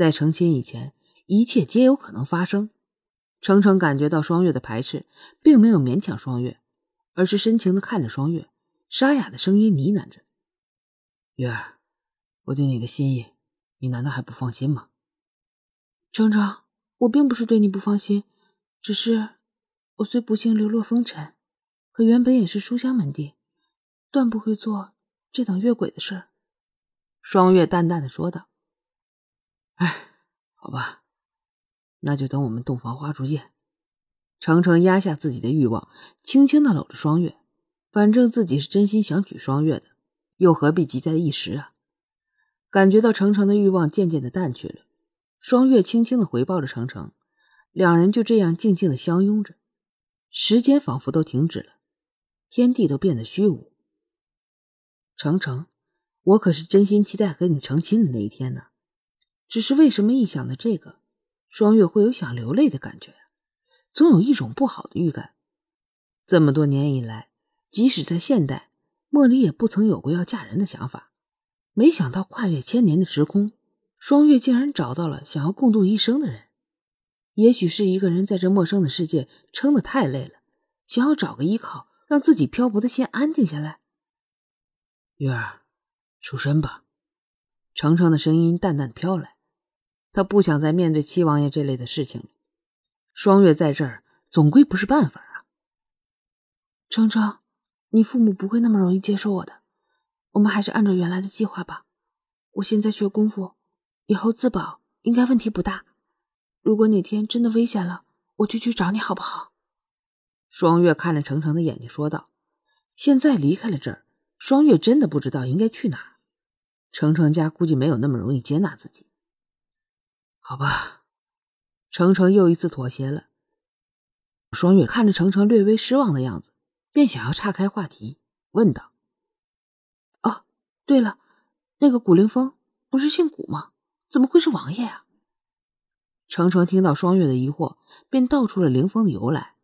在成亲以前，一切皆有可能发生。程程感觉到双月的排斥，并没有勉强双月，而是深情的看着双月，沙哑的声音呢喃着：“月儿，我对你的心意，你难道还不放心吗？”程程，我并不是对你不放心，只是我虽不幸流落风尘，可原本也是书香门第，断不会做这等越轨的事。双月淡淡的说道：“哎，好吧。”那就等我们洞房花烛夜。程程压下自己的欲望，轻轻的搂着双月。反正自己是真心想娶双月的，又何必急在一时啊？感觉到程程的欲望渐渐的淡去了，双月轻轻的回抱着程程，两人就这样静静的相拥着。时间仿佛都停止了，天地都变得虚无。程程，我可是真心期待和你成亲的那一天呢。只是为什么一想到这个？双月会有想流泪的感觉，总有一种不好的预感。这么多年以来，即使在现代，茉莉也不曾有过要嫁人的想法。没想到跨越千年的时空，双月竟然找到了想要共度一生的人。也许是一个人在这陌生的世界撑得太累了，想要找个依靠，让自己漂泊的心安定下来。月儿，出身吧。程程的声音淡淡飘来。他不想再面对七王爷这类的事情了。双月在这儿总归不是办法啊。程程，你父母不会那么容易接受我的。我们还是按照原来的计划吧。我现在学功夫，以后自保应该问题不大。如果哪天真的危险了，我就去找你好不好？双月看着程程的眼睛说道：“现在离开了这儿，双月真的不知道应该去哪。程程家估计没有那么容易接纳自己。”好吧，程程又一次妥协了。双月看着程程略微失望的样子，便想要岔开话题，问道：“哦，对了，那个古凌风不是姓古吗？怎么会是王爷啊？”程程听到双月的疑惑，便道出了凌风的由来，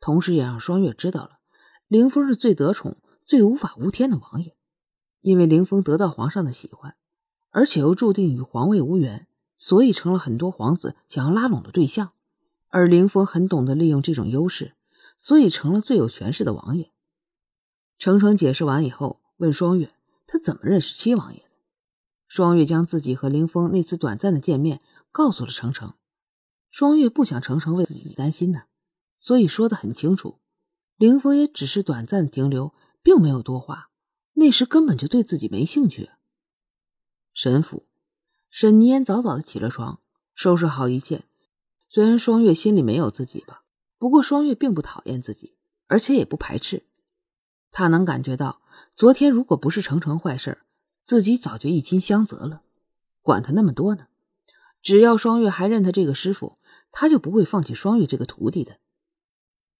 同时也让双月知道了凌风是最得宠、最无法无天的王爷，因为凌风得到皇上的喜欢，而且又注定与皇位无缘。所以成了很多皇子想要拉拢的对象，而凌风很懂得利用这种优势，所以成了最有权势的王爷。程程解释完以后，问双月他怎么认识七王爷的。双月将自己和凌风那次短暂的见面告诉了程程。双月不想程程为自己担心呢，所以说的很清楚，凌风也只是短暂的停留，并没有多话。那时根本就对自己没兴趣。神府。沈泥烟早早的起了床，收拾好一切。虽然双月心里没有自己吧，不过双月并不讨厌自己，而且也不排斥。他能感觉到，昨天如果不是程程坏事自己早就一亲相泽了。管他那么多呢，只要双月还认他这个师傅，他就不会放弃双月这个徒弟的。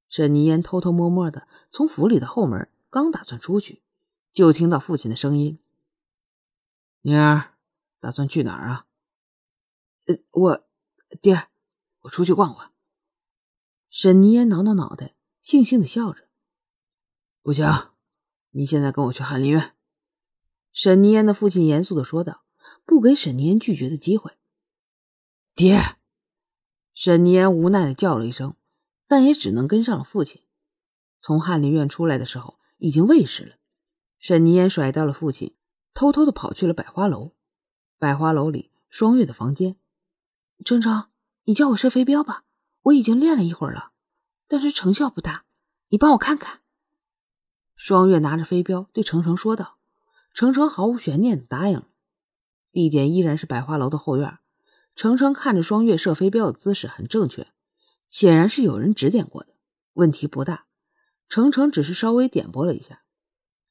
沈泥烟偷偷摸摸的从府里的后门刚打算出去，就听到父亲的声音：“女儿。”打算去哪儿啊？呃，我爹，我出去逛逛。沈泥烟挠挠脑袋，悻悻的笑着。不行，你现在跟我去翰林院。沈泥烟的父亲严肃的说道，不给沈泥烟拒绝的机会。爹，沈泥烟无奈的叫了一声，但也只能跟上了父亲。从翰林院出来的时候，已经未时了。沈泥烟甩掉了父亲，偷偷的跑去了百花楼。百花楼里，双月的房间。程程，你叫我射飞镖吧，我已经练了一会儿了，但是成效不大，你帮我看看。双月拿着飞镖对程程说道。程程毫无悬念的答应了。地点依然是百花楼的后院。程程看着双月射飞镖的姿势很正确，显然是有人指点过的，问题不大。程程只是稍微点拨了一下。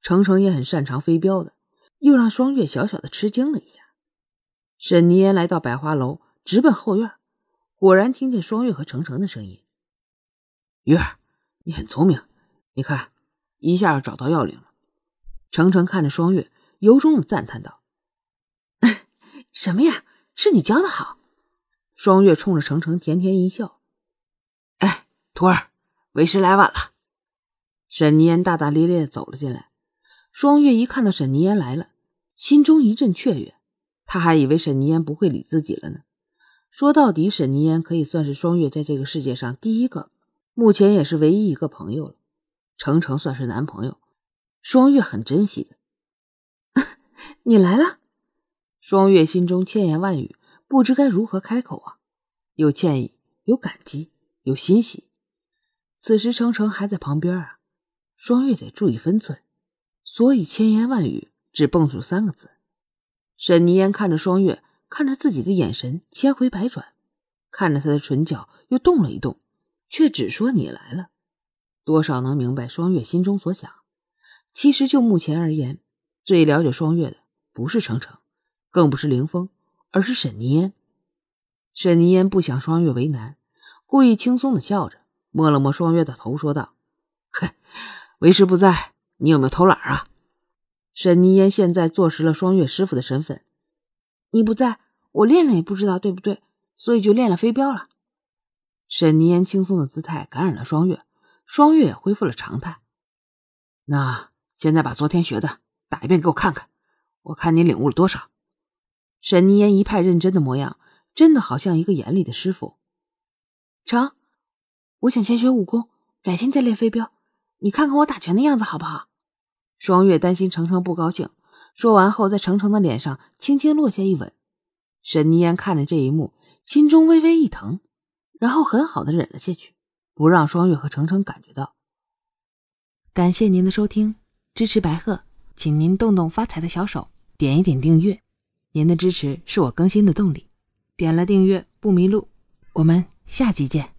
程程也很擅长飞镖的，又让双月小小的吃惊了一下。沈泥烟来到百花楼，直奔后院，果然听见双月和程程的声音。月儿，你很聪明，你看，一下找到要领了。程程看着双月，由衷的赞叹道：“什么呀？是你教的好。”双月冲着程程甜甜一笑：“哎，徒儿，为师来晚了。”沈泥烟大大咧咧的走了进来。双月一看到沈泥烟来了，心中一阵雀跃。他还以为沈泥烟不会理自己了呢，说到底，沈凝烟可以算是双月在这个世界上第一个，目前也是唯一一个朋友了。程程算是男朋友，双月很珍惜的。你来了，双月心中千言万语，不知该如何开口啊！有歉意，有感激，有欣喜。此时程程还在旁边啊，双月得注意分寸，所以千言万语只蹦出三个字。沈凝烟看着双月，看着自己的眼神千回百转，看着他的唇角又动了一动，却只说：“你来了。”多少能明白双月心中所想。其实就目前而言，最了解双月的不是程程，更不是凌风，而是沈凝烟。沈凝烟不想双月为难，故意轻松的笑着，摸了摸双月的头，说道：“哼，为师不在，你有没有偷懒啊？”沈凝烟现在坐实了双月师傅的身份。你不在，我练了也不知道对不对，所以就练了飞镖了。沈凝烟轻松的姿态感染了双月。双月也恢复了常态。那现在把昨天学的打一遍给我看看，我看你领悟了多少。沈凝烟一派认真的模样，真的好像一个严厉的师傅。成，我想先学武功，改天再练飞镖。你看看我打拳的样子好不好？双月担心程程不高兴，说完后在程程的脸上轻轻落下一吻。沈凝烟看着这一幕，心中微微一疼，然后很好的忍了下去。不让双月和程程感觉到。感谢您的收听，支持白鹤，请您动动发财的小手，点一点订阅。您的支持是我更新的动力。点了订阅不迷路，我们下集见。